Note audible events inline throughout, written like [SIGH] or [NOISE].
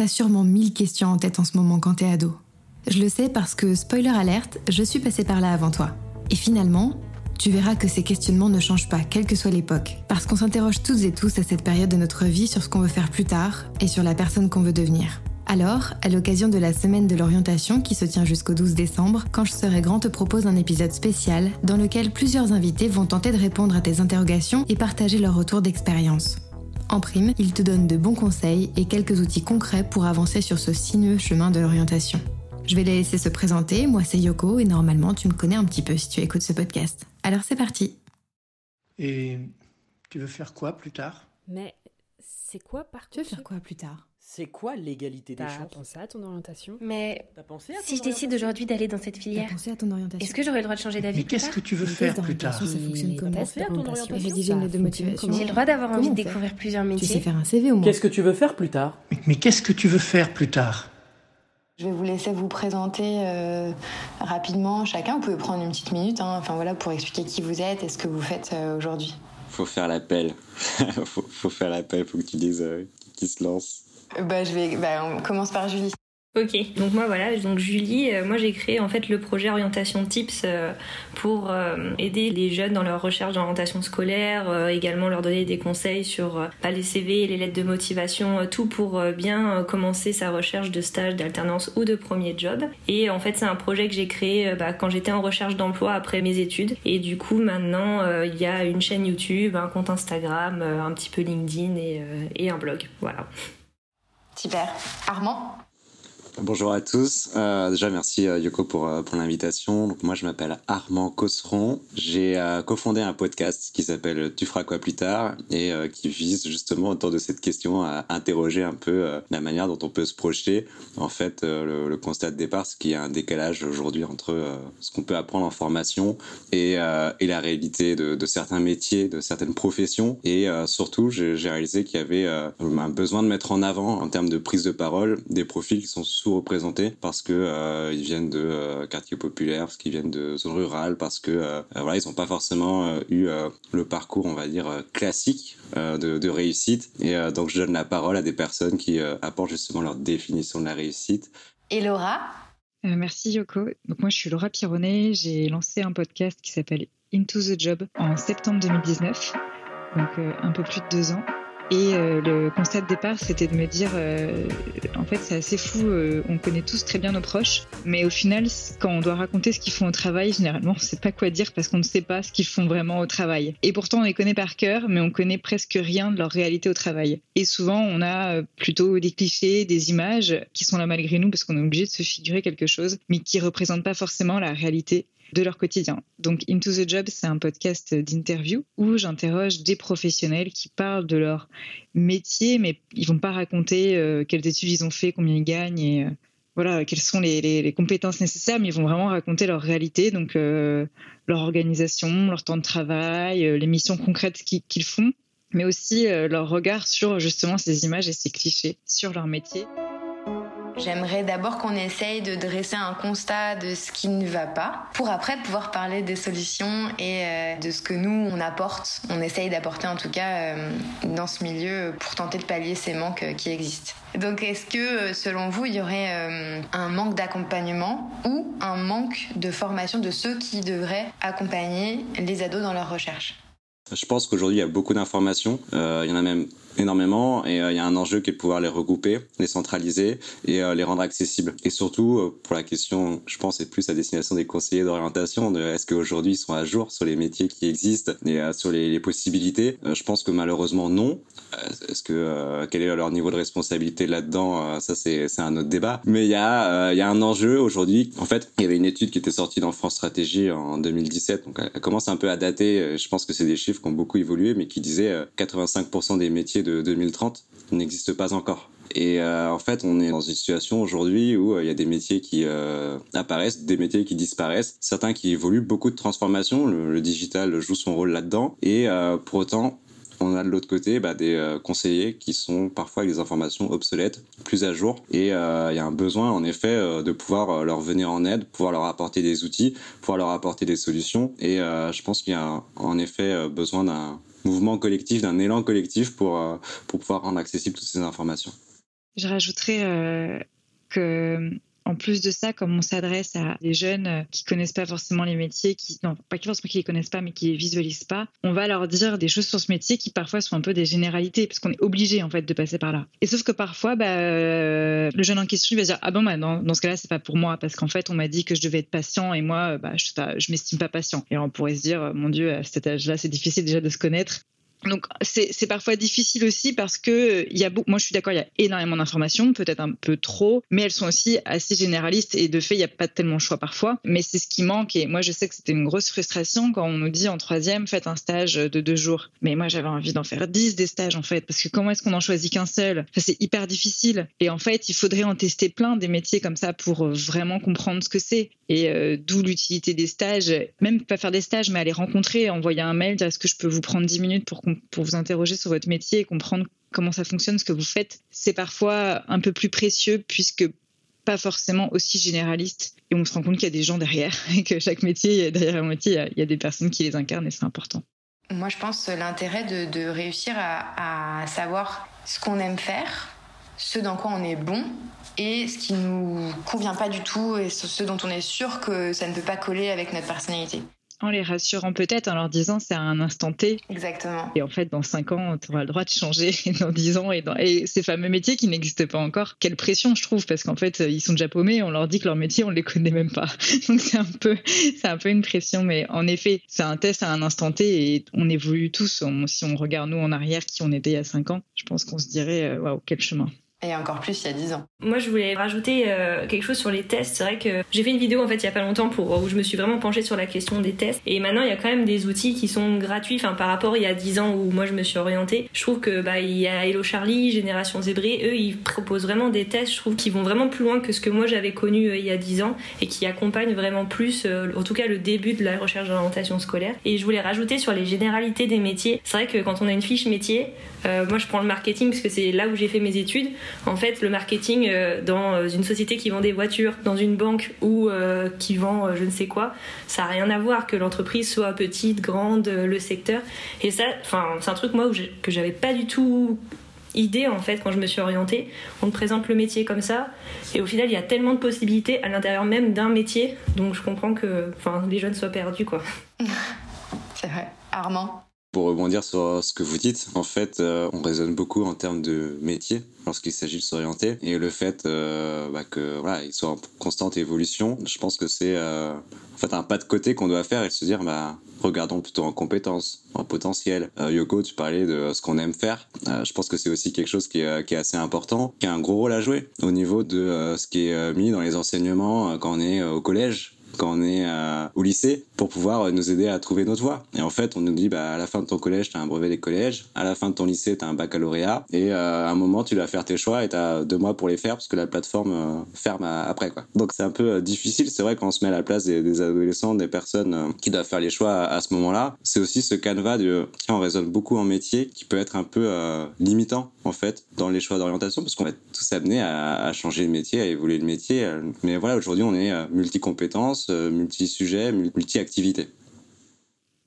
T'as sûrement mille questions en tête en ce moment quand t'es ado. Je le sais parce que, spoiler alerte, je suis passée par là avant toi. Et finalement, tu verras que ces questionnements ne changent pas, quelle que soit l'époque. Parce qu'on s'interroge toutes et tous à cette période de notre vie sur ce qu'on veut faire plus tard et sur la personne qu'on veut devenir. Alors, à l'occasion de la semaine de l'orientation qui se tient jusqu'au 12 décembre, Quand je serai grand te propose un épisode spécial dans lequel plusieurs invités vont tenter de répondre à tes interrogations et partager leur retour d'expérience. En prime, il te donne de bons conseils et quelques outils concrets pour avancer sur ce sinueux chemin de l'orientation. Je vais les laisser se présenter, moi c'est Yoko et normalement tu me connais un petit peu si tu écoutes ce podcast. Alors c'est parti. Et tu veux faire quoi plus tard? Mais c'est quoi par Tu veux faire quoi plus tard? C'est quoi l'égalité des T'as chances pensé à ton orientation Mais T'as pensé à si je décide aujourd'hui d'aller dans cette T'as filière, pensé à ton orientation est-ce que j'aurai le droit de changer d'avis Mais qu'est-ce que tu veux faire plus tard ça fonctionne comment pensé à ton orientation Rédiger une lettre de motivation. J'ai le droit d'avoir envie de découvrir plusieurs Tu sais métiers. faire un CV au moins. Qu'est-ce que tu veux faire plus tard mais, mais qu'est-ce que tu veux faire plus tard Je vais vous laisser vous présenter euh, rapidement chacun. Vous pouvez prendre une petite minute, hein, enfin voilà, pour expliquer qui vous êtes et ce que vous faites euh, aujourd'hui. Faut faire l'appel. [LAUGHS] faut, faut faire l'appel, faut que tu dises euh, qui se lance. Bah, je vais, bah, on commence par Julie. Ok, donc moi voilà, donc Julie, euh, moi j'ai créé en fait le projet Orientation Tips euh, pour euh, aider les jeunes dans leur recherche d'orientation scolaire, également leur donner des conseils sur bah, les CV, les lettres de motivation, tout pour bien commencer sa recherche de stage, d'alternance ou de premier job. Et en fait c'est un projet que j'ai créé bah, quand j'étais en recherche d'emploi après mes études. Et du coup maintenant il y a une chaîne YouTube, un compte Instagram, un petit peu LinkedIn et, et un blog. Voilà. Super. Armand? Bonjour à tous. Euh, déjà, merci euh, Yoko pour, euh, pour l'invitation. Moi, je m'appelle Armand Cosseron. J'ai euh, cofondé un podcast qui s'appelle Tu feras quoi plus tard et euh, qui vise justement autour de cette question à interroger un peu euh, la manière dont on peut se projeter. En fait, le, le constat de départ, c'est qu'il y a un décalage aujourd'hui entre ce qu'on peut apprendre en formation et, et la réalité de, de certains métiers, de certaines professions. Et surtout, j'ai réalisé qu'il y avait un besoin de mettre en avant, en termes de prise de parole, des profils qui sont sous-représentés parce que euh, ils viennent de euh, quartiers populaires, parce qu'ils viennent de zones rurales, parce que euh, voilà, ils n'ont pas forcément euh, eu euh, le parcours, on va dire, classique euh, de, de réussite. Et euh, donc, je donne la parole à des personnes qui euh, apportent justement leur définition de la réussite. et Laura? Euh, merci Yoko. Donc moi je suis Laura Pironnet, j'ai lancé un podcast qui s'appelle Into the Job en septembre 2019, donc euh, un peu plus de deux ans. Et euh, le constat de départ, c'était de me dire, euh, en fait, c'est assez fou. euh, on connaît tous très bien nos proches, mais au final, quand on doit raconter ce qu'ils font au travail, généralement, on ne sait pas quoi dire parce qu'on ne sait pas ce qu'ils font vraiment au travail. Et pourtant, on les connaît par cœur, mais on connaît presque rien de leur réalité au travail. Et souvent, on a plutôt des clichés, des images qui sont là malgré nous parce qu'on est obligé de se figurer quelque chose, mais qui représentent pas forcément la réalité de leur quotidien. Donc Into the Job, c'est un podcast d'interview où j'interroge des professionnels qui parlent de leur métier, mais ils vont pas raconter euh, quelles études ils ont fait, combien ils gagnent et euh, voilà quelles sont les, compétences nécessaires, mais ils vont vraiment raconter leur réalité, donc euh, leur organisation, leur temps de travail, les missions concrètes qu'ils font, mais aussi leur regard sur justement ces images et ces clichés sur leur métier. J'aimerais d'abord qu'on essaye de dresser un constat de ce qui ne va pas, pour après pouvoir parler des solutions et euh, de ce que nous on apporte, on essaye d'apporter en tout cas euh, dans ce milieu pour tenter de pallier ces manques euh, qui existent. Donc est-ce que selon vous il y aurait un manque d'accompagnement ou un manque de formation de ceux qui devraient accompagner les ados dans leur recherche Je pense qu'aujourd'hui, il y a beaucoup d'informations. Il y en a même énormément et euh, il y a un enjeu qui est de pouvoir les regrouper, les centraliser et euh, les rendre accessibles. Et surtout, euh, pour la question, je pense, c'est plus à destination des conseillers d'orientation, de est-ce qu'aujourd'hui ils sont à jour sur les métiers qui existent et sur les, les possibilités Je pense que malheureusement non. Est-ce que quel est leur niveau de responsabilité là-dedans Ça, c'est un autre débat. Mais il y a y a un enjeu aujourd'hui. En fait, il y avait une étude qui était sortie dans France Stratégie en 2017, donc elle commence un peu à dater. Je pense que c'est des chiffres qui ont beaucoup évolué, mais qui disaient euh, 85% des métiers de 2030 n'existent pas encore. Et euh, en fait, on est dans une situation aujourd'hui où euh, il y a des métiers qui euh, apparaissent, des métiers qui disparaissent, certains qui évoluent, beaucoup de transformations. Le, digital joue son rôle là-dedans. Et pour autant, on a de l'autre côté bah, des conseillers qui sont parfois avec des informations obsolètes, plus à jour. Et il y a un besoin, en effet, de pouvoir leur venir en aide, pouvoir leur apporter des outils, pouvoir leur apporter des solutions. Et je pense qu'il y a en effet besoin d'un mouvement collectif, d'un élan collectif pour, euh, pour pouvoir rendre accessibles toutes ces informations. Je rajouterais rencontré que en plus de ça, comme on s'adresse à des jeunes euh, qui connaissent pas forcément les métiers, qui non pas forcément qui les connaissent pas, mais qui les visualisent pas, on va leur dire des choses sur ce métier qui parfois sont un peu des généralités, parce qu'on est obligé en fait de passer par là. Et sauf que parfois, bah, euh, le jeune en question il va dire ah bon bah dans, ce cas-là c'est pas pour moi, parce qu'en fait on m'a dit que je devais être patient et moi bah je, je m'estime pas patient. Et on pourrait se dire mon Dieu à cet âge-là c'est difficile déjà de se connaître. Donc c'est parfois difficile aussi parce que il y a moi je suis d'accord il y a énormément d'informations peut-être un peu trop mais elles sont aussi assez généralistes et de fait il n'y a pas tellement de choix parfois. Mais c'est ce qui manque et moi je sais que c'était une grosse frustration quand on nous dit en troisième faites un stage de deux jours. Mais moi j'avais envie d'en faire dix des stages en fait parce que comment est-ce qu'on en choisit qu'un seul? Enfin, c'est hyper difficile. Et en fait il faudrait en tester plein des métiers comme ça pour vraiment comprendre ce que c'est et euh, d'où l'utilité des stages. Même pas faire des stages mais aller rencontrer envoyer un mail dire est-ce que je peux vous prendre dix minutes pour pour vous interroger sur votre métier et comprendre comment ça fonctionne, ce que vous faites, c'est parfois un peu plus précieux puisque pas forcément aussi généraliste. Et on se rend compte qu'il y a des gens derrière [LAUGHS] et que chaque métier, derrière un métier, il y a des personnes qui les incarnent et c'est important. Moi, je pense l'intérêt de, réussir à, savoir ce qu'on aime faire, ce dans quoi on est bon et ce qui nous convient pas du tout et ce dont on est sûr que ça ne peut pas coller avec notre personnalité en les rassurant peut-être, en leur disant c'est à un instant T. Exactement. Et en fait, dans 5 ans, tu auras le droit de changer, [LAUGHS] dans 10 ans, et, dans... et ces fameux métiers qui n'existent pas encore. Quelle pression, je trouve, parce qu'en fait, ils sont déjà paumés, on leur dit que leur métier, on ne les connaît même pas. [LAUGHS] Donc c'est un peu, c'est un peu une pression, mais en effet, c'est un test à un instant T et on évolue tous. si on regarde nous en arrière, qui on était il y a 5 ans, je pense qu'on se dirait, euh, waouh, quel chemin. Et encore plus il y a 10 ans. Moi, je voulais rajouter euh, quelque chose sur les tests. C'est vrai que j'ai fait une vidéo en fait il y a pas longtemps pour où je me suis vraiment penchée sur la question des tests. Et maintenant, il y a quand même des outils qui sont gratuits. Enfin, par rapport il y a 10 ans où moi je me suis orientée, je trouve que bah il y a Hello Charlie, Génération Zébré, eux ils proposent vraiment des tests. Je trouve qu'ils vont vraiment plus loin que ce que moi j'avais connu euh, il y a 10 ans et qui accompagnent vraiment plus, euh, en tout cas le début de la recherche d'orientation scolaire. Et je voulais rajouter sur les généralités des métiers. C'est vrai que quand on a une fiche métier, moi je prends le marketing parce que c'est là où j'ai fait mes études. En fait, le marketing euh, dans euh, une société qui vend des voitures, dans une banque ou euh, qui vend je ne sais quoi, ça n'a rien à voir que l'entreprise soit petite, grande, le secteur. Et ça, c'est un truc moi que j'avais pas du tout idée en fait quand je me suis orientée. On te présente le métier comme ça et au final il y a tellement de possibilités à l'intérieur même d'un métier donc je comprends que les jeunes soient perdus quoi. [LAUGHS] C'est vrai. Armand? Pour rebondir sur ce que vous dites, en fait, euh, on raisonne beaucoup en termes de métier lorsqu'il s'agit de s'orienter et le fait euh, bah, que voilà, il soit en constante évolution, je pense que c'est euh, en fait un pas de côté qu'on doit faire et se dire bah regardons plutôt en compétences, en potentiel. Yoko, tu parlais de ce qu'on aime faire. je pense que c'est aussi quelque chose qui est, qui est, assez important, qui a un gros rôle à jouer au niveau de ce qui est mis dans les enseignements quand on est au collège quand on est euh, au lycée pour pouvoir euh, nous aider à trouver notre voie. Et en fait, on nous dit bah, à la fin de ton collège, tu as un brevet des collèges, à la fin de ton lycée, tu as un baccalauréat, et euh, à un moment, tu dois faire tes choix et tu as deux mois pour les faire parce que la plateforme ferme après. Quoi. Donc c'est un peu difficile, c'est vrai, quand on se met à la place des, adolescents, des personnes qui doivent faire les choix à, ce moment-là. C'est aussi ce canevas de, tiens, on raisonne beaucoup en métier qui peut être un peu limitant en fait dans les choix d'orientation parce qu'on va tous amenés à, à, changer de métier, à évoluer de métier. Mais voilà, aujourd'hui, on est multi-compétences euh, multi-sujets, multi-activités.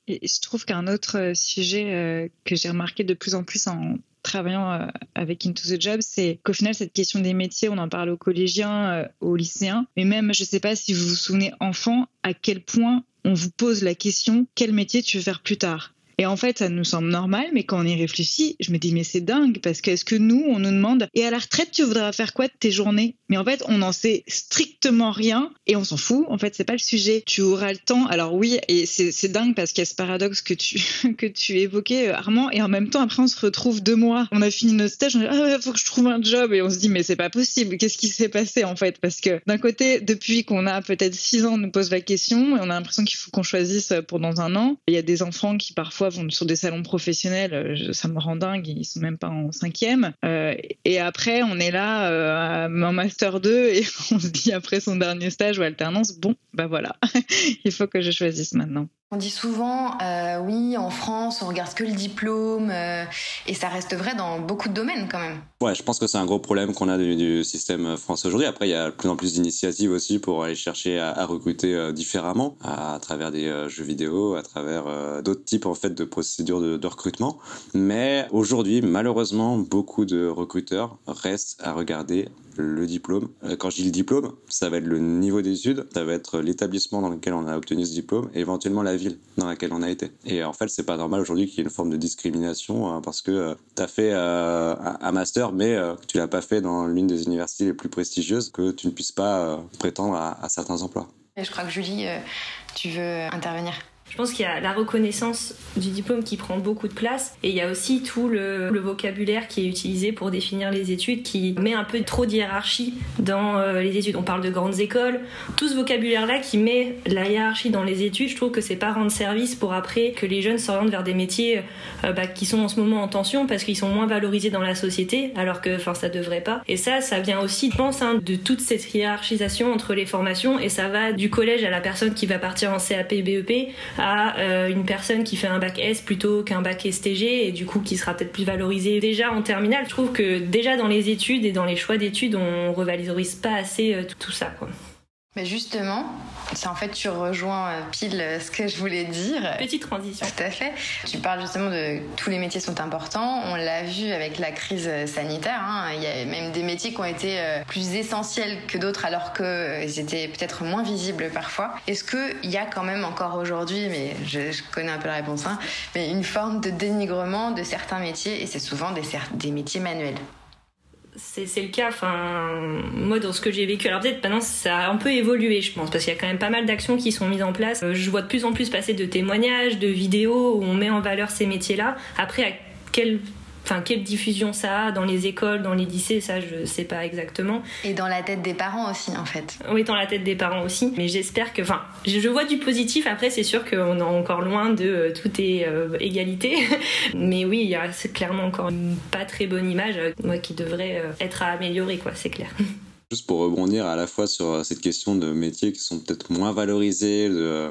Et je trouve qu'un autre euh, sujet euh, que j'ai remarqué de plus en plus en travaillant avec Into the Job, c'est qu'au final, cette question des métiers, on en parle aux collégiens, aux lycéens, mais même, je ne sais pas si vous vous souvenez, enfant, à quel point on vous pose la question quel métier tu veux faire plus tard? Et en fait, ça nous semble normal, mais quand on y réfléchit, je me dis, mais c'est dingue, parce que est-ce que nous, on nous demande, et à la retraite, tu voudras faire quoi de tes journées? Mais en fait, on n'en sait strictement rien, et on s'en fout. En fait, c'est pas le sujet. Tu auras le temps. Alors oui, et c'est dingue parce qu'il y a ce paradoxe que tu, [LAUGHS] que tu évoquais, euh, Armand, et en même temps, après, on se retrouve deux mois. On a fini notre stage, on dit, ah, faut que je trouve un job, et on se dit, mais c'est pas possible. Qu'est-ce qui s'est passé, en fait? Parce que d'un côté, depuis qu'on a peut-être six ans, on nous pose la question, et on a l'impression qu'il faut qu'on choisisse pour dans un an. Il y a des enfants qui parfois sur des salons professionnels, euh, ça me rend dingue, ils sont même pas en cinquième. Euh, et après, on est là euh, en master 2 [LAUGHS] et on se dit après son dernier stage ou alternance, bon, bah voilà, [LAUGHS] il faut que je choisisse maintenant. On dit souvent, euh, oui, en France, on regarde que le diplôme, euh, et ça reste vrai dans beaucoup de domaines quand même. Ouais, je pense que c'est un gros problème qu'on a du, système français aujourd'hui. Après, il y a de plus en plus d'initiatives aussi pour aller chercher à, recruter euh, différemment, à, travers des jeux vidéo, à travers d'autres types en fait de procédures de recrutement. Mais aujourd'hui, malheureusement, beaucoup de recruteurs restent à regarder le diplôme. Euh, quand je dis le diplôme, ça va être le niveau d'études, ça va être l'établissement dans lequel on a obtenu ce diplôme et éventuellement la ville dans laquelle on a été. Et en fait, c'est pas normal aujourd'hui qu'il y ait une forme de discrimination hein, parce que euh, tu as fait euh, un master, mais tu l'as pas fait dans l'une des universités les plus prestigieuses, que tu ne puisses pas prétendre à, à certains emplois. Je crois que Julie, tu veux intervenir. Je pense qu'il y a la reconnaissance du diplôme qui prend beaucoup de place et il y a aussi tout le, vocabulaire qui est utilisé pour définir les études qui met un peu trop de hiérarchie dans euh, les études. On parle de grandes écoles. Tout ce vocabulaire-là qui met la hiérarchie dans les études, je trouve que c'est pas rendre service pour après que les jeunes s'orientent vers des métiers euh, bah, qui sont en ce moment en tension parce qu'ils sont moins valorisés dans la société alors que enfin ça devrait pas. Et ça, ça vient aussi, je pense, hein, de toute cette hiérarchisation entre les formations et ça va du collège à la personne qui va partir en CAP, BEP à euh, une personne qui fait un bac S plutôt qu'un bac STG et du coup qui sera peut-être plus valorisé déjà en terminale. Je trouve que déjà dans les études et dans les choix d'études, on revalorise pas assez euh, tout, ça. Mais justement, c'est en fait tu rejoins euh, pile euh, ce que je voulais dire. Petite transition. Tout à fait. Tu parles justement de tous les métiers sont importants. On l'a vu avec la crise euh, sanitaire. Hein. Il y a même des métiers qui ont été plus essentiels que d'autres alors qu'ils étaient peut-être moins visibles parfois. Est-ce qu'il y a quand même encore aujourd'hui, mais je, connais un peu la réponse, hein, mais une forme de dénigrement de certains métiers et c'est souvent des, des métiers manuels? C'est le cas. Enfin, moi, dans ce que j'ai vécu, alors peut-être maintenant ça a un peu évolué, je pense, parce qu'il y a quand même pas mal d'actions qui sont mises en place. Euh, je vois de plus en plus passer de témoignages, de vidéos où on met en valeur ces métiers-là. Après, à quel Enfin, quelle diffusion ça a dans les écoles, dans les lycées, ça je sais pas exactement. Et dans la tête des parents aussi, en fait. Oui, dans la tête des parents aussi. Mais j'espère que, enfin, je vois du positif. Après, c'est sûr qu'on est encore loin de euh, tout est euh, égalité. [LAUGHS] Mais oui, il y a clairement encore une pas très bonne image, euh, moi, qui devrait être à améliorer, quoi. C'est clair. [LAUGHS] Juste pour rebondir à la fois sur euh, cette question de métiers qui sont peut-être moins valorisés, de,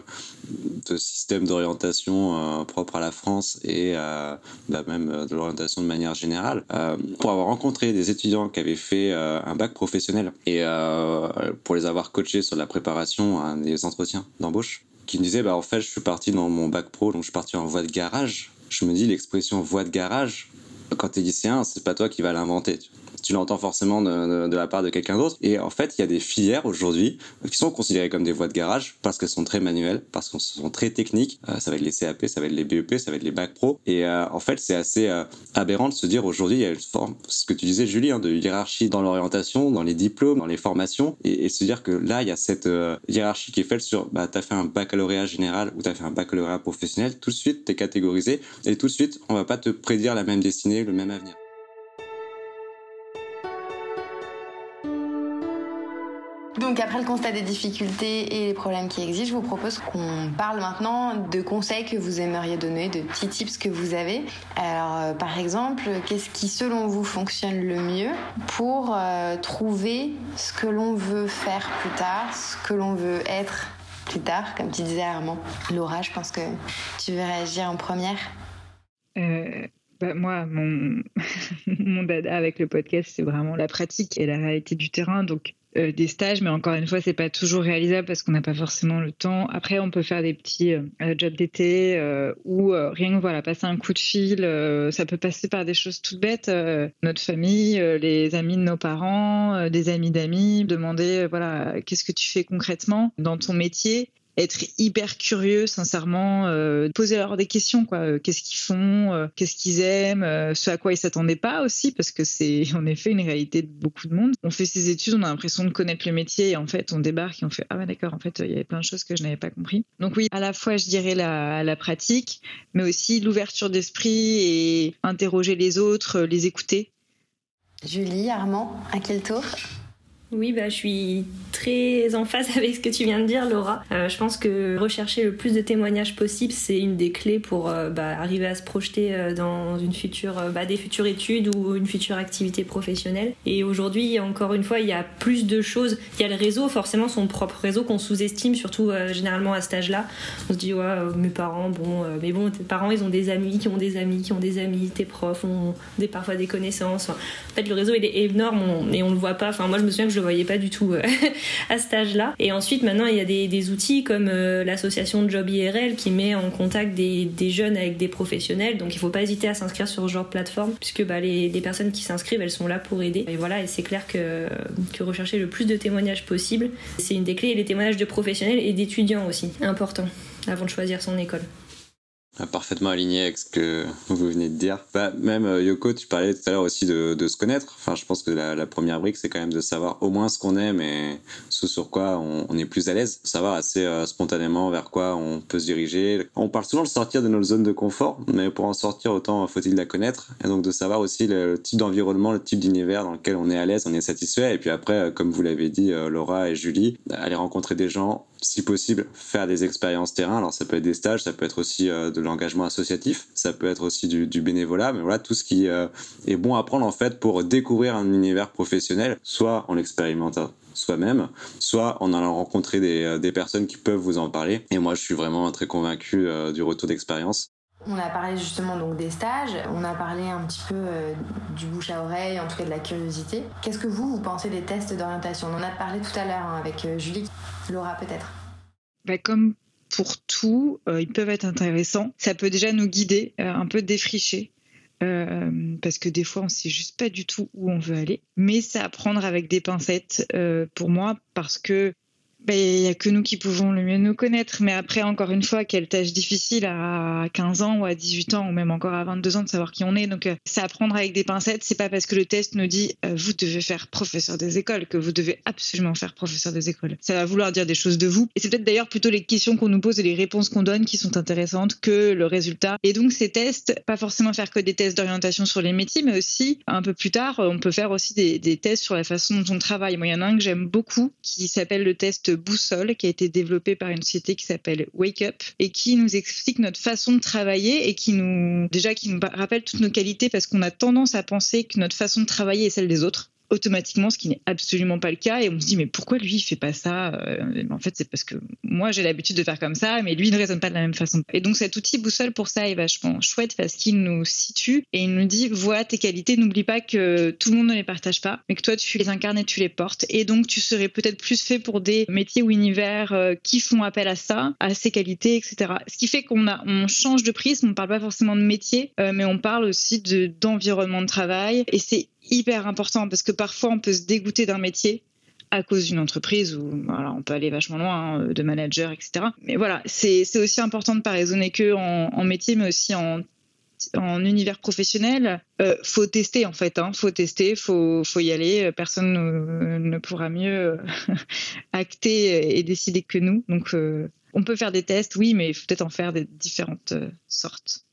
de systèmes d'orientation euh, propres à la France et euh, bah, même de l'orientation de manière générale. pour avoir rencontré des étudiants qui avaient fait un bac professionnel et pour les avoir coachés sur la préparation à des entretiens d'embauche, qui me disaient bah, en fait je suis parti dans mon bac pro, donc je suis parti en voie de garage. Je me dis l'expression voie de garage, quand tu es lycéen, c'est pas toi qui vas l'inventer tu l'entends forcément de, de, la part de quelqu'un d'autre. Et en fait, il y a des filières aujourd'hui qui sont considérées comme des voies de garage parce qu'elles sont très manuelles, parce qu'elles sont très techniques. Euh, ça va être les CAP, ça va être les BEP, ça va être les bac pro. Et euh, en fait, c'est assez euh, aberrant de se dire aujourd'hui, il y a une forme, ce que tu disais, Julie, hein, de hiérarchie dans l'orientation, dans les diplômes, dans les formations, et, et se dire que là, il y a cette hiérarchie qui est faite sur, bah, t'as fait un baccalauréat général ou t'as fait un baccalauréat professionnel, tout de suite, t'es catégorisé, et tout de suite, on va pas te prédire la même destinée, le même avenir. Donc après le constat des difficultés et les problèmes qui existent, je vous propose qu'on parle maintenant de conseils que vous aimeriez donner, de petits tips que vous avez. Alors euh, par exemple, qu'est-ce qui selon vous fonctionne le mieux pour euh, trouver ce que l'on veut faire plus tard, ce que l'on veut être plus tard, comme tu disais Armand. Laura, je pense que tu veux réagir en première. Euh, bah, moi, mon, [LAUGHS] mon dada avec le podcast, c'est vraiment la pratique et la réalité du terrain. Donc, euh, des stages, mais encore une fois, c'est pas toujours réalisable parce qu'on n'a pas forcément le temps. Après, on peut faire des petits euh, jobs d'été euh, ou rien que voilà, passer un coup de fil. ça peut passer par des choses toutes bêtes. notre famille, les amis de nos parents, des amis d'amis, demander voilà, qu'est-ce que tu fais concrètement dans ton métier être hyper curieux, sincèrement, euh, poser leur des questions, quoi. Euh, qu'est-ce qu'ils font, euh, qu'est-ce qu'ils aiment, ce à quoi ils s'attendaient pas aussi, parce que c'est [LAUGHS] en effet une réalité de beaucoup de monde. On fait ses études, on a l'impression de connaître le métier, et en fait, on débarque et on fait ah ouais d'accord, en fait, il y avait plein de choses que je n'avais pas compris. Donc oui, à la fois, je dirais la, la pratique, mais aussi l'ouverture d'esprit et interroger les autres, les écouter. Julie, Armand, à quel tour? Oui, bah, je suis très en phase [LAUGHS] avec ce que tu viens de dire, Laura. Euh, je pense que rechercher le plus de témoignages possible, c'est une des clés pour euh, bah, arriver à se projeter euh, dans une future, bah, des futures études ou une future activité professionnelle. Et aujourd'hui, encore une fois, il y a plus de choses. Il y a le réseau, forcément son propre réseau qu'on sous-estime, surtout généralement à cet âge-là. On se dit, ouais, mes parents, bon, mais bon, tes parents, ils ont des amis qui ont des amis qui ont des amis, tes profs ont des, parfois des connaissances. en fait, le réseau, il est énorme et on le voit pas. Enfin, moi, je me souviens que je voyais pas du tout [LAUGHS] à cet âge-là. Et ensuite, maintenant, il y a des, outils comme l'association Job IRL qui met en contact des, jeunes avec des professionnels. Donc, il faut pas hésiter à s'inscrire sur ce genre de plateforme puisque bah, les, personnes qui s'inscrivent, elles sont là pour aider. Et voilà, et c'est clair que, que rechercher le plus de témoignages possible, c'est une des clés. Et les témoignages de professionnels et d'étudiants aussi, important, avant de choisir son école. Ah, parfaitement aligné avec ce que vous venez de dire. Bah, même euh, Yoko, tu parlais tout à l'heure aussi de, de, se connaître. Enfin, je pense que la, première brique, c'est quand même de savoir au moins ce qu'on aime et ce sur quoi on, on est plus à l'aise. Savoir assez euh, spontanément vers quoi on peut se diriger. On parle souvent de sortir de notre zone de confort, mais pour en sortir, autant faut-il la connaître. Et donc de savoir aussi le, type d'environnement, le type d'univers dans lequel on est à l'aise, on est satisfait. Et puis après, euh, comme vous l'avez dit, Laura et Julie, aller rencontrer des gens, si possible, faire des expériences terrain. Alors ça peut être des stages, ça peut être aussi de l'engagement associatif, ça peut être aussi du, bénévolat, mais voilà tout ce qui euh, est bon à prendre en fait pour découvrir un univers professionnel, soit en l'expérimentant soi-même, soit en allant rencontrer euh, des, personnes qui peuvent vous en parler. Et moi, je suis vraiment très convaincu euh, du retour d'expérience. On a parlé justement donc des stages, on a parlé un petit peu du bouche à oreille, en tout cas de la curiosité. Qu'est-ce que vous, vous pensez des tests d'orientation? On en a parlé tout à l'heure hein, avec Julie, Laura peut-être. Bah, comme pour tout, euh, ils peuvent être intéressants. Ça peut déjà nous guider, euh, un peu défricher. Euh, parce que des fois on sait juste pas du tout où on veut aller. Mais c'est à prendre avec des pincettes pour moi parce que il ben, n'y a que nous qui pouvons le mieux nous connaître. Mais après, encore une fois, quelle tâche difficile à 15 ans ou à 18 ans ou même encore à 22 ans de savoir qui on est. Donc, c'est à prendre avec des pincettes. C'est pas parce que le test nous dit euh, vous devez faire professeur des écoles que vous devez absolument faire professeur des écoles. Ça va vouloir dire des choses de vous. Et c'est peut-être d'ailleurs plutôt les questions qu'on nous pose et les réponses qu'on donne qui sont intéressantes que le résultat. Et donc, ces tests, pas forcément faire que des tests d'orientation sur les métiers, mais aussi un peu plus tard, on peut faire aussi des, des tests sur la façon dont on travaille. Moi, il y en a un que j'aime beaucoup qui s'appelle le test boussole qui a été développé par une société qui s'appelle Wake Up et qui nous explique notre façon de travailler et qui nous déjà qui nous rappelle toutes nos qualités parce qu'on a tendance à penser que notre façon de travailler est celle des autres automatiquement, ce qui n'est absolument pas le cas. Et on se dit, mais pourquoi lui, il fait pas ça euh, En fait, c'est parce que moi, j'ai l'habitude de faire comme ça, mais lui, il ne raisonne pas de la même façon. Et donc, cet outil boussole pour ça est vachement chouette parce qu'il nous situe et il nous dit, voilà tes qualités, n'oublie pas que tout le monde ne les partage pas, mais que toi, tu les incarnes et tu les portes. Et donc, tu serais peut-être plus fait pour des métiers ou univers euh, qui font appel à ça, à ces qualités, etc. Ce qui fait qu'on change de prisme, on parle pas forcément de métier, euh, mais on parle aussi de, d'environnement de travail. Et c'est hyper important parce que parfois on peut se dégoûter d'un métier à cause d'une entreprise où voilà, on peut aller vachement loin hein, de manager, etc. Mais voilà, c'est aussi important de ne pas raisonner que en, métier, mais aussi en, univers professionnel. Euh, faut tester en fait, hein, faut tester, faut, faut y aller. Personne ne, pourra mieux [LAUGHS] acter et décider que nous. Donc euh, on peut faire des tests, oui, mais il faut peut-être en faire des différentes euh, sortes.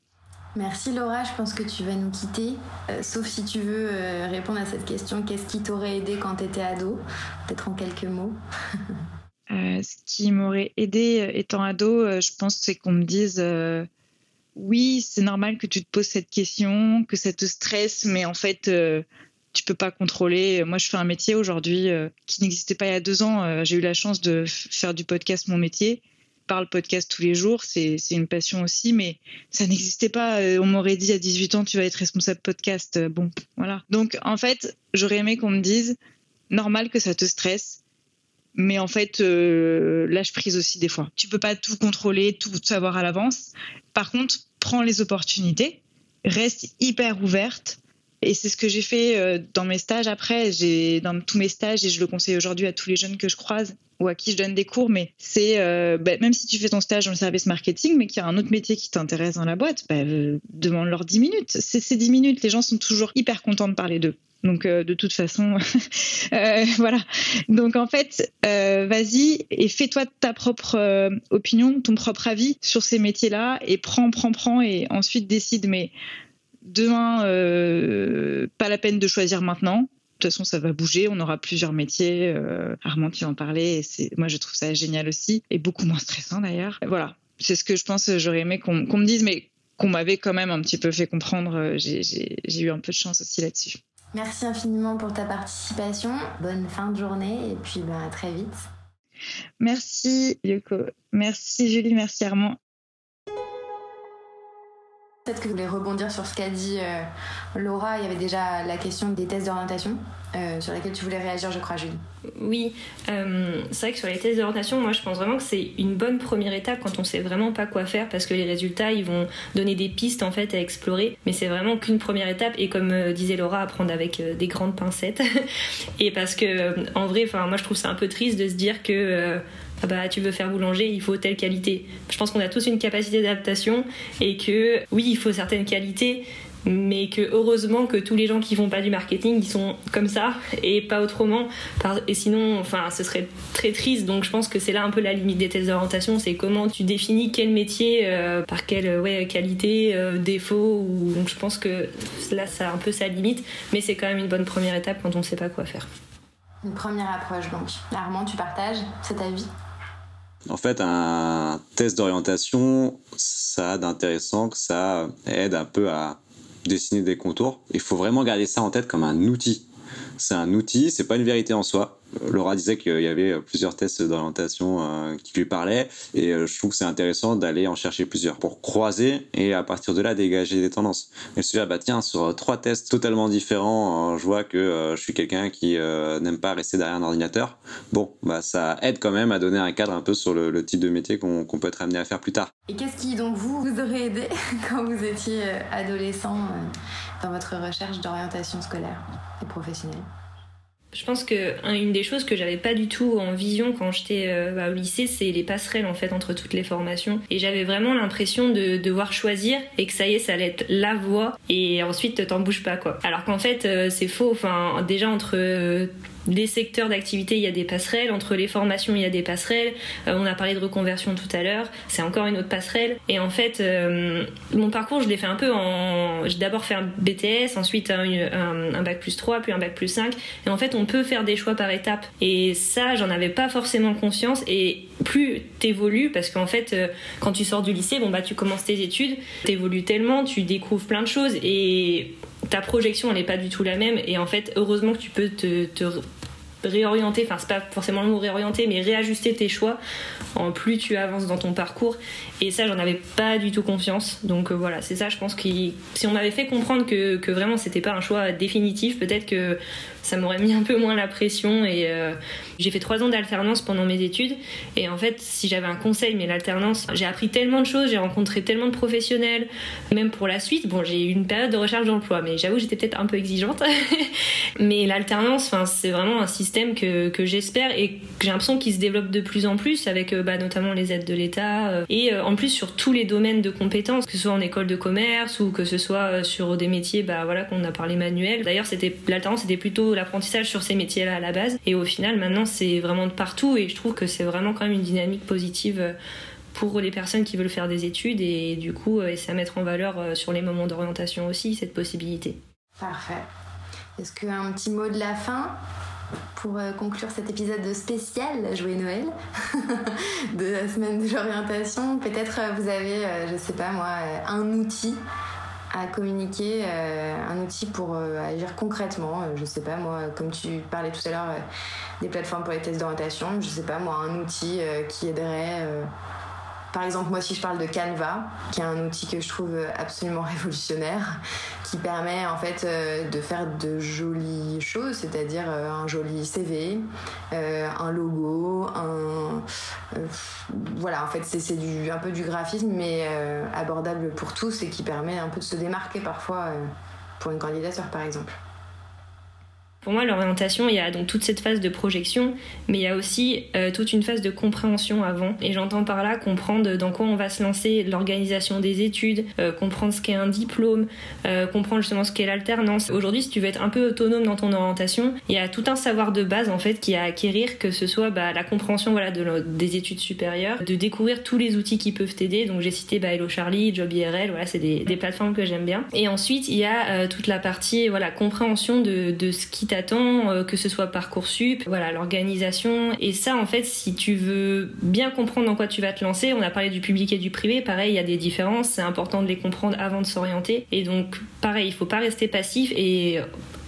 Merci Laura, je pense que tu vas nous quitter. Euh, sauf si tu veux euh, répondre à cette question, qu'est-ce qui t'aurait aidé quand tu étais ado? Peut-être en quelques mots. [LAUGHS] Euh, ce qui m'aurait aidé étant ado, je pense, c'est qu'on me dise oui, c'est normal que tu te poses cette question, que ça te stresse, mais en fait, tu peux pas contrôler. Moi, je fais un métier aujourd'hui qui n'existait pas il y a deux ans. J'ai eu la chance de faire du podcast mon métier parle podcast tous les jours, c'est une passion aussi, mais ça n'existait pas. Euh, on m'aurait dit à 18 ans, tu vas être responsable podcast. Euh, bon, voilà. Donc, en fait, j'aurais aimé qu'on me dise, normal que ça te stresse, mais en fait, euh, lâche prise aussi des fois. Tu peux pas tout contrôler, tout savoir à l'avance. Par contre, prends les opportunités, reste hyper ouverte. Et c'est ce que j'ai fait dans mes stages après. Dans tous mes stages et je le conseille aujourd'hui à tous les jeunes que je croise ou à qui je donne des cours, mais c'est euh, bah, même si tu fais ton stage dans le service marketing, mais qu'il y a un autre métier qui t'intéresse dans la boîte, bah, euh, demande-leur 10 minutes. C'est ces 10 minutes, les gens sont toujours hyper contents de parler d'eux. Donc euh, de toute façon, [LAUGHS] voilà. Donc en fait, vas-y et fais-toi ta propre opinion, ton propre avis sur ces métiers-là et prends, prends, prends et ensuite décide. Mais demain, pas la peine de choisir maintenant de toute façon, ça va bouger. On aura plusieurs métiers. Euh, Armand, tu en parlais. Et moi, je trouve ça génial aussi et beaucoup moins stressant d'ailleurs. Voilà, c'est ce que je pense. J'aurais aimé qu'on, me dise, mais qu'on m'avait quand même un petit peu fait comprendre. Euh, j'ai, eu un peu de chance aussi là-dessus. Merci infiniment pour ta participation. Bonne fin de journée et puis ben, à très vite. Merci Yoko. Merci Julie. Merci Armand. Peut-être que vous voulez rebondir sur ce qu'a dit euh, Laura. Il y avait déjà la question des tests d'orientation euh, sur laquelle tu voulais réagir, je crois, Julie. Oui, euh, c'est vrai que sur les tests d'orientation, moi je pense vraiment que c'est une bonne première étape quand on sait vraiment pas quoi faire parce que les résultats ils vont donner des pistes en fait à explorer, mais c'est vraiment qu'une première étape et comme disait Laura, apprendre avec euh, des grandes pincettes. [LAUGHS] et parce que en vrai, enfin moi je trouve ça un peu triste de se dire que ah bah tu veux faire boulanger, il faut telle qualité. Je pense qu'on a tous une capacité d'adaptation et que oui, il faut certaines qualités, mais que heureusement que tous les gens qui font pas du marketing ils sont comme ça et pas autrement et sinon enfin ce serait très triste donc je pense que c'est là un peu la limite des tests d'orientation c'est comment tu définis quel métier euh, par quelle euh, qualité euh, défaut donc je pense que là ça a un peu sa limite mais c'est quand même une bonne première étape quand on ne sait pas quoi faire Une première approche, donc. Armand, tu partages cet avis? En fait, un test d'orientation, ça a d'intéressant que ça aide un peu à dessiner des contours. Il faut vraiment garder ça en tête comme un outil. C'est un outil, c'est pas une vérité en soi. Laura disait qu'il y avait plusieurs tests d'orientation euh, qui lui parlaient et euh, je trouve que c'est intéressant d'aller en chercher plusieurs pour croiser et à partir de là dégager des tendances. Et se dire bah tiens sur trois tests totalement différents, euh, je vois que euh, je suis quelqu'un qui euh, n'aime pas rester derrière un ordinateur. Bon bah ça aide quand même à donner un cadre un peu sur le, type de métier qu'on peut être amené à faire plus tard. Et qu'est-ce qui, donc, vous, vous aurait aidé [LAUGHS] quand vous étiez euh, adolescent euh, dans votre recherche d'orientation scolaire et professionnelle? Je pense que un- une des choses que j'avais pas du tout en vision quand j'étais euh, bah, au lycée, c'est les passerelles en fait entre toutes les formations. Et j'avais vraiment l'impression de devoir choisir et que ça y est, ça allait être la voie. Et ensuite, t'en bouges pas quoi. Alors qu'en fait, euh, c'est faux. Enfin, déjà entre les secteurs d'activité, il y a des passerelles. Entre les formations, il y a des passerelles. Euh, on a parlé de reconversion tout à l'heure. C'est encore une autre passerelle. Et en fait, euh, mon parcours, je l'ai fait un peu en. J'ai d'abord fait un BTS, ensuite un bac plus 3, puis un bac plus 5. Et en fait, on peut faire des choix par étapes. Et ça, j'en avais pas forcément conscience. Et plus t'évolues, parce qu'en fait, euh, quand tu sors du lycée, bon bah tu commences tes études, t'évolues tellement, tu découvres plein de choses et ta projection elle n'est pas du tout la même. Et en fait, heureusement que tu peux te, te réorienter, enfin c'est pas forcément le mot réorienter, mais réajuster tes choix en plus tu avances dans ton parcours. Et ça, j'en avais pas du tout confiance. Donc euh, voilà, c'est ça, je pense que si on m'avait fait comprendre que, que vraiment c'était pas un choix définitif, peut-être que ça m'aurait mis un peu moins la pression. Et euh, j'ai fait trois ans d'alternance pendant mes études. Et en fait, si j'avais un conseil, mais l'alternance, j'ai appris tellement de choses, j'ai rencontré tellement de professionnels, même pour la suite. Bon, j'ai eu une période de recherche d'emploi, mais j'avoue, j'étais peut-être un peu exigeante. [LAUGHS] mais l'alternance, c'est vraiment un système que, que j'espère et que j'ai l'impression qu'il se développe de plus en plus avec euh, bah, notamment les aides de l'État euh, et euh, en plus sur tous les domaines de compétences, que ce soit en école de commerce ou que ce soit sur des métiers, bah voilà, qu'on a parlé manuels. D'ailleurs, l'alternance, c'était plutôt l'apprentissage sur ces métiers-là à la base. Et au final, maintenant, c'est vraiment de partout et je trouve que c'est vraiment quand même une dynamique positive. euh, pour les personnes qui veulent faire des études et du coup, euh, essayer à mettre en valeur euh, sur les moments d'orientation aussi cette possibilité. Parfait. Est-ce qu'un petit mot de la fin pour euh, conclure cet épisode spécial Jouer Noël [LAUGHS] de la semaine de l'orientation Peut-être euh, vous avez, euh, je sais pas moi, euh, un outil à communiquer, euh, un outil pour euh, agir concrètement. Euh, je sais pas moi, comme tu parlais tout à l'heure des plateformes pour les tests d'orientation, je sais pas moi, un outil qui aiderait. Par exemple, moi, si je parle de Canva, qui est un outil que je trouve absolument [LAUGHS] révolutionnaire, qui permet en fait euh, de faire de jolies choses, c'est-à-dire euh, un joli CV, euh, un logo, un voilà, en fait, c'est un peu du graphisme, mais abordable pour tous et qui permet un peu de se démarquer parfois pour une candidature, par exemple. Pour moi, l'orientation, il y a donc toute cette phase de projection, mais il y a aussi euh, toute une phase de compréhension avant. Et j'entends par là comprendre dans quoi on va se lancer, l'organisation des études, euh, comprendre ce qu'est un diplôme, euh, comprendre justement ce qu'est l'alternance. Aujourd'hui, si tu veux être un peu autonome dans ton orientation, il y a tout un savoir de base en fait qui à acquérir, que ce soit bah, la compréhension voilà, de, des études supérieures, de découvrir tous les outils qui peuvent t'aider. Donc j'ai cité bah, Hello Charlie, Job IRL, voilà, c'est des, des plateformes que j'aime bien. Et ensuite, il y a toute la partie voilà, compréhension de, de ce qui t'attend, euh, que ce soit Parcoursup, voilà, l'organisation. Et ça, en fait, si tu veux bien comprendre dans quoi tu vas te lancer, on a parlé du public et du privé, pareil, il y a des différences, c'est important de les comprendre avant de s'orienter. Et donc, pareil, il faut pas rester passif et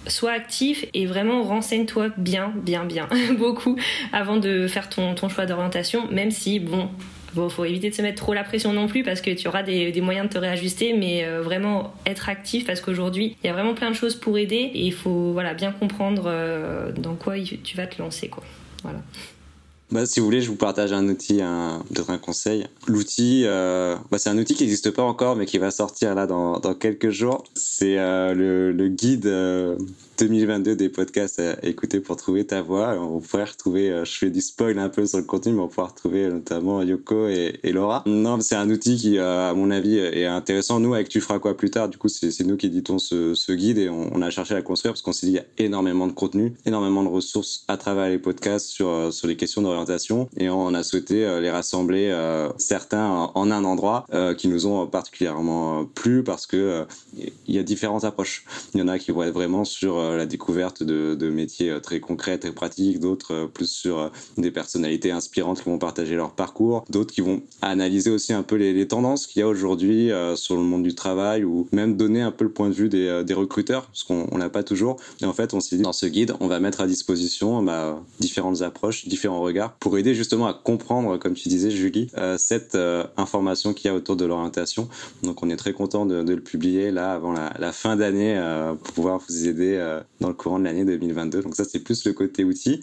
sois actif et vraiment renseigne-toi bien, bien, bien, [LAUGHS] beaucoup avant de faire ton, ton choix d'orientation, même si, bon, Bon, faut éviter de se mettre trop la pression non plus parce que tu auras des, moyens de te réajuster, mais euh, vraiment être actif parce qu'aujourd'hui, il y a vraiment plein de choses pour aider et il faut voilà, bien comprendre euh, dans quoi tu vas te lancer. Quoi. Voilà. Bah, si vous voulez, je vous partage un outil, un, un conseil. L'outil, euh, bah, c'est un outil qui n'existe pas encore, mais qui va sortir là dans, quelques jours. C'est le, guide 2022 des podcasts à écouter pour trouver ta voix. On pourrait retrouver, euh, je fais du spoil un peu sur le contenu, mais on pourra retrouver notamment Yoko et, Laura. Non, c'est un outil qui, euh, à mon avis, est intéressant. Nous, avec Tu feras quoi plus tard, du coup, c'est nous qui éditons ce, guide et on, a cherché à construire parce qu'on s'est dit il y a énormément de contenu, énormément de ressources à travers les podcasts sur, euh, sur les questions d'orientation et on a souhaité les rassembler certains en un endroit qui nous ont particulièrement plu parce que il y a différentes approches. Il y en a qui vont être vraiment sur la découverte de, métiers très concrets, très pratiques, d'autres plus sur des personnalités inspirantes qui vont partager leur parcours, d'autres qui vont analyser aussi un peu les, tendances qu'il y a aujourd'hui euh, sur le monde du travail ou même donner un peu le point de vue des, recruteurs, parce qu'on l'a pas toujours. Et en fait, on s'est dit dans ce guide, on va mettre à disposition bah, différentes approches, différents regards pour aider justement à comprendre, comme tu disais, Julie, euh, cette euh, information qu'il y a autour de l'orientation. Donc, on est très content de, le publier là avant la fin d'année pour pouvoir vous aider dans le courant de l'année 2022. Donc ça, c'est plus le côté outil.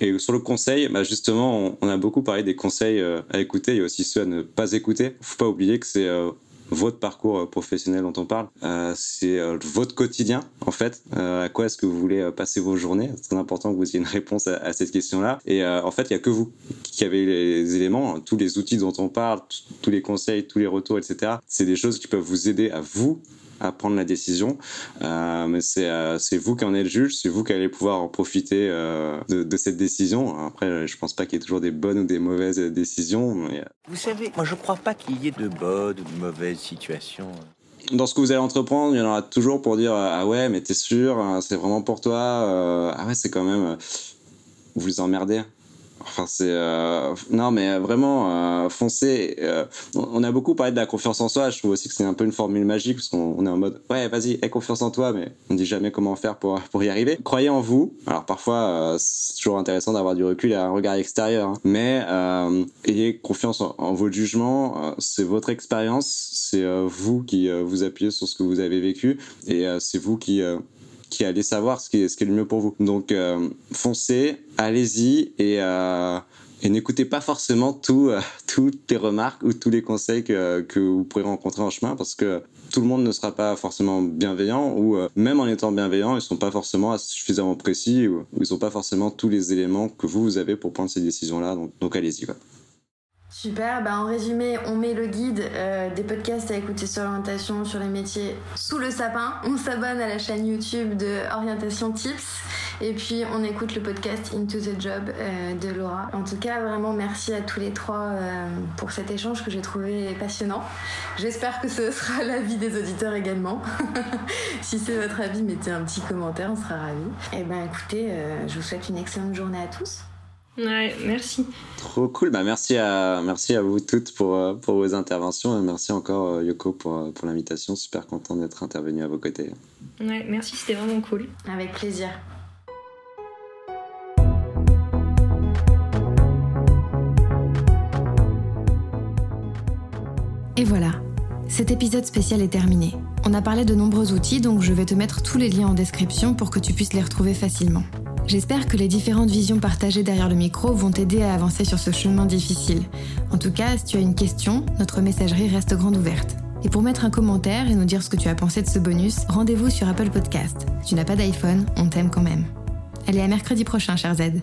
Et sur le conseil, bah justement, on, a beaucoup parlé des conseils à écouter. Il y a aussi ceux à ne pas écouter. Faut pas oublier que c'est euh, votre parcours professionnel dont on parle. Euh, c'est euh, votre quotidien, en fait. Euh, à quoi est-ce que vous voulez passer vos journées? C'est important que vous ayez une réponse à, à cette question-là. Et en fait, il n'y a que vous qui avez les éléments, tous les outils dont on parle, tous les conseils, tous les retours, etc. C'est des choses qui peuvent vous aider à vous à prendre la décision. Euh, mais c'est euh, vous qui en êtes le juge, c'est vous qui allez pouvoir en profiter euh, de, de, cette décision. Après, je pense pas qu'il y ait toujours des bonnes ou des mauvaises décisions. Mais... Vous savez, moi je crois pas qu'il y ait de bonnes ou de mauvaises situations. Dans ce que vous allez entreprendre, il y en aura toujours pour dire ah ouais, mais t'es sûr, c'est vraiment pour toi. ah ouais, c'est quand même vous les emmerdez. Enfin, c'est euh... non, mais vraiment euh, foncez. Euh, on a beaucoup parlé de la confiance en soi. Je trouve aussi que c'est un peu une formule magique parce qu'on est en mode ouais, vas-y, aie confiance en toi, mais on dit jamais comment faire pour pour y arriver. Croyez en vous. Alors parfois, euh, c'est toujours intéressant d'avoir du recul et un regard extérieur, hein. mais euh, ayez confiance en, en votre jugement. c'est votre expérience, c'est vous qui vous appuyez sur ce que vous avez vécu et c'est vous qui qui allez savoir ce qui est, le mieux pour vous. Donc euh, foncez, allez-y et, euh, et n'écoutez pas forcément euh, [LAUGHS] toutes les remarques ou tous les conseils que, vous pourrez rencontrer en chemin parce que tout le monde ne sera pas forcément bienveillant ou même en étant bienveillant, ils sont pas forcément suffisamment précis ou, ils n'ont pas forcément tous les éléments que vous, avez pour prendre ces décisions-là. Donc allez-y. Super, bah en résumé, on met le guide euh, des podcasts à écouter sur l'orientation, sur les métiers sous le sapin. On s'abonne à la chaîne YouTube de Orientation Tips et puis on écoute le podcast Into the Job euh, de Laura. En tout cas, vraiment merci à tous les trois euh, pour cet échange que j'ai trouvé passionnant. J'espère que ce sera [LAUGHS] l'avis des auditeurs également. [LAUGHS] si c'est votre avis, mettez un petit commentaire, on sera ravis. Et ben écoutez, je vous souhaite une excellente journée à tous. Ouais, merci. Trop cool. Bah, merci, à, merci à vous toutes pour, pour vos interventions et merci encore Yoko pour, pour l'invitation. Super content d'être intervenu à vos côtés. Ouais, merci, c'était vraiment cool. Avec plaisir. Et voilà, cet épisode spécial est terminé. On a parlé de nombreux outils, donc je vais te mettre tous les liens en description pour que tu puisses les retrouver facilement. J'espère que les différentes visions partagées derrière le micro vont t'aider à avancer sur ce chemin difficile. En tout cas, si tu as une question, notre messagerie reste grande ouverte. Et pour mettre un commentaire et nous dire ce que tu as pensé de ce bonus, rendez-vous sur Apple Podcast. Si tu n'as pas d'iPhone, on t'aime quand même. Allez, à mercredi prochain, cher Z.